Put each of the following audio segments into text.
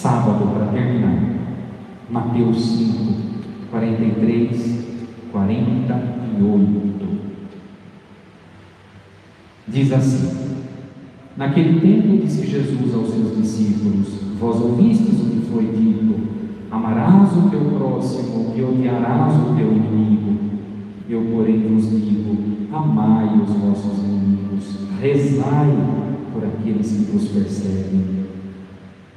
sábado, para terminar. Mateus 5, 43, 48. Diz assim: Naquele tempo disse Jesus aos seus discípulos: Vós ouvistes o que foi dito: Amarás o teu próximo e odiarás o teu inimigo. Eu, porém, vos digo: Amai os vossos inimigos, rezai por aqueles que vos perseguem.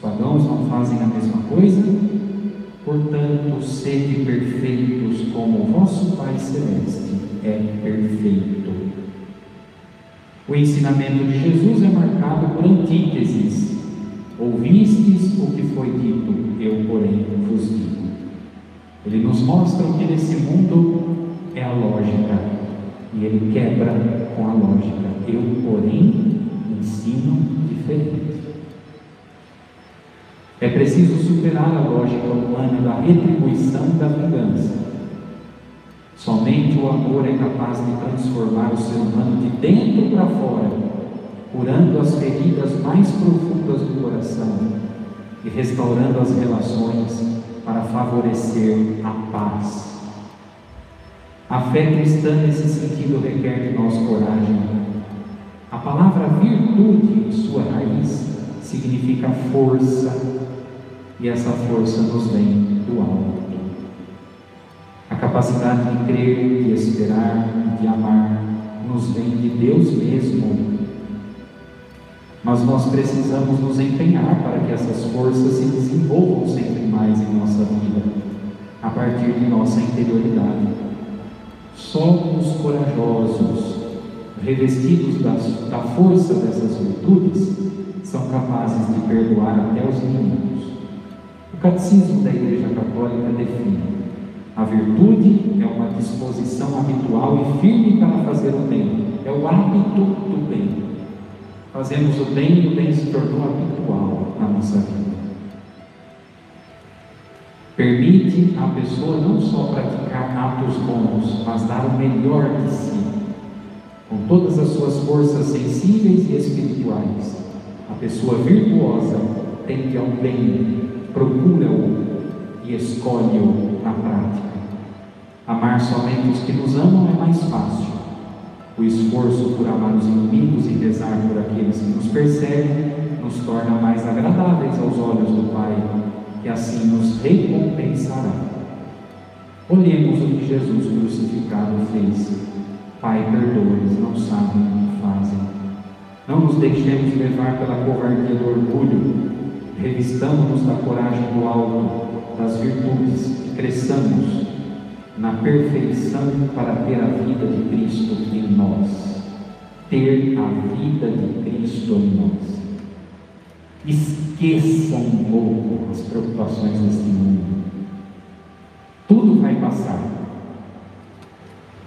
Os pagãos não fazem a mesma coisa? Portanto, sede perfeitos como o vosso Pai Celeste é perfeito. O ensinamento de Jesus é marcado por antíteses. Ouvistes o que foi dito, eu, porém, vos digo. Ele nos mostra o que nesse mundo é a lógica, e ele quebra com a lógica. Eu, porém, ensino diferente. Preciso superar a lógica humana da retribuição e da vingança. Somente o amor é capaz de transformar o ser humano de dentro para fora, curando as feridas mais profundas do coração e restaurando as relações para favorecer a paz. A fé cristã, nesse sentido, requer de nós coragem. A palavra virtude, em sua raiz, significa força, e essa força nos vem do alto capacidade de crer, de esperar, de amar, nos vem de Deus mesmo. Mas nós precisamos nos empenhar para que essas forças se desenvolvam sempre mais em nossa vida, a partir de nossa interioridade. Só os corajosos, revestidos da, da força dessas virtudes, são capazes de perdoar até os inimigos. O catecismo da Igreja Católica define a virtude é uma disposição habitual e firme para fazer o bem, é o hábito do bem. Fazemos o bem e o bem se tornou habitual na nossa vida. Permite à pessoa não só praticar atos bons, mas dar o melhor de si, com todas as suas forças sensíveis e espirituais. A pessoa virtuosa tende ao bem, procura-o e escolhe-o na prática. Amar somente os que nos amam é mais fácil. O esforço por amar os inimigos e rezar por aqueles que nos perseguem nos torna mais agradáveis aos olhos do Pai, que assim nos recompensará. Olhemos o que Jesus crucificado fez. Pai, perdoa-lhes, não sabem o que fazem. Não nos deixemos levar pela covardia do orgulho. Revistamos-nos da coragem do alto, das virtudes, cresçamos na perfeição para ter a vida de Cristo em nós. Ter a vida de Cristo em nós. Esqueça um pouco as preocupações deste mundo. Tudo vai passar.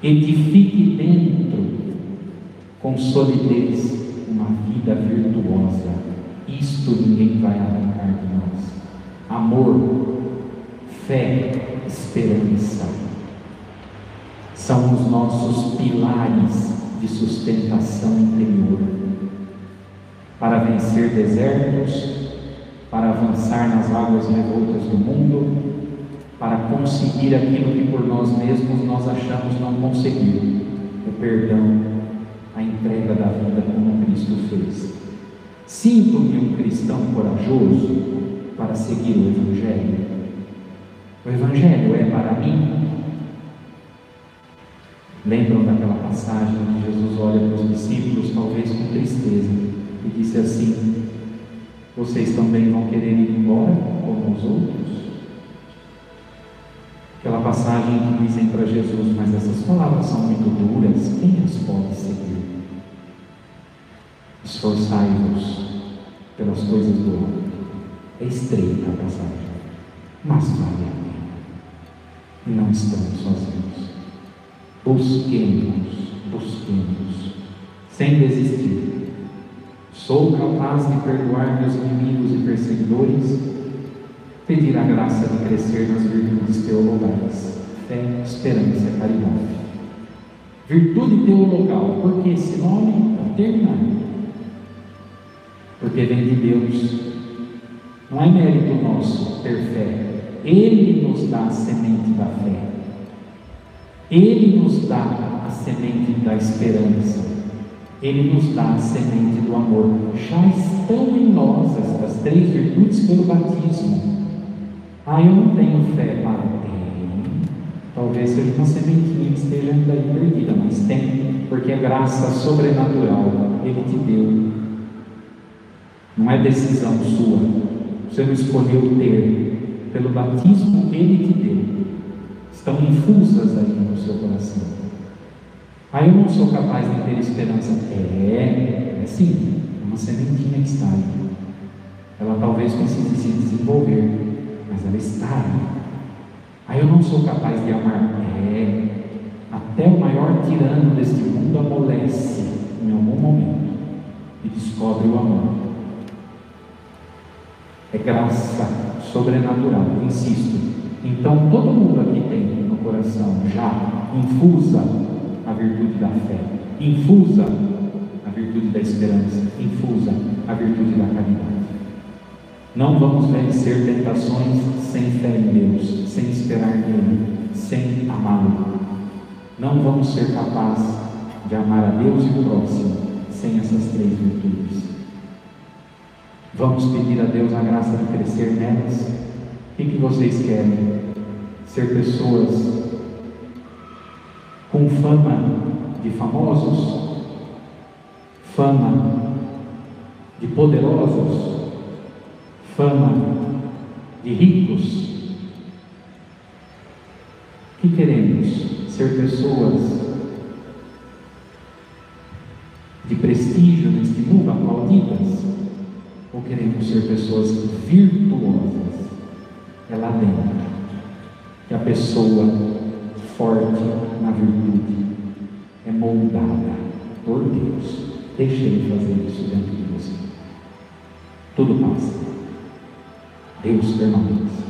Edifique dentro, com solidez, uma vida virtuosa. Isto ninguém vai arrancar de nós. Amor, fé, esperança são os nossos pilares de sustentação interior para vencer desertos, para avançar nas águas revoltas do mundo, para conseguir aquilo que por nós mesmos nós achamos não conseguir o perdão, a entrega da vida como Cristo fez. Sinto-me um cristão corajoso para seguir o Evangelho. O Evangelho é para mim Lembram daquela passagem onde Jesus olha para os discípulos, talvez com tristeza, e disse assim: Vocês também vão querer ir embora como os outros? Aquela passagem que dizem para Jesus: Mas essas palavras são muito duras, quem as pode seguir? Esforçai-vos pelas coisas do alto. É estreita a passagem, mas vale a pena. E não estamos sozinhos. Busquemos, busquemos, sem desistir. Sou capaz de perdoar meus inimigos e perseguidores, pedir a graça de crescer nas virtudes teologais, fé, esperança e caridade. Virtude teologal, porque esse nome, porque vem de Deus. Não é mérito nosso ter fé. Ele nos dá a semente da fé. Ele nos dá a semente da esperança. Ele nos dá a semente do amor. Já estão em nós estas três virtudes pelo batismo. Ah, eu não tenho fé, para ter. Talvez seja uma sementinha que esteja ainda perdida, mas tem, porque é graça sobrenatural. Ele te deu. Não é decisão sua. Você não escolheu ter. Pelo batismo, Ele te deu. Estão infusas aí no seu coração. Aí eu não sou capaz de ter esperança. É, é sim, uma sementinha que está aí. Ela talvez precise se desenvolver, mas ela está aí. Aí eu não sou capaz de amar. É, até o maior tirano deste mundo amolece em algum momento e descobre o amor. É graça sobrenatural, insisto. Então todo mundo aqui tem no coração já infusa a virtude da fé, infusa a virtude da esperança, infusa a virtude da caridade. Não vamos vencer tentações sem fé em Deus, sem esperar nele, sem amá-lo. Não vamos ser capazes de amar a Deus e o próximo sem essas três virtudes. Vamos pedir a Deus a graça de crescer nelas. O que, vocês querem? Ser pessoas com fama de famosos? Fama de poderosos? fama de ricos. Que queremos? Ser pessoas de prestígio neste mundo, aplaudidas? Queremos ser pessoas virtuosas? É lá dentro que a pessoa forte na virtude é moldada por Deus. Deixe Ele fazer isso dentro de você. Tudo passa. Deus permanece.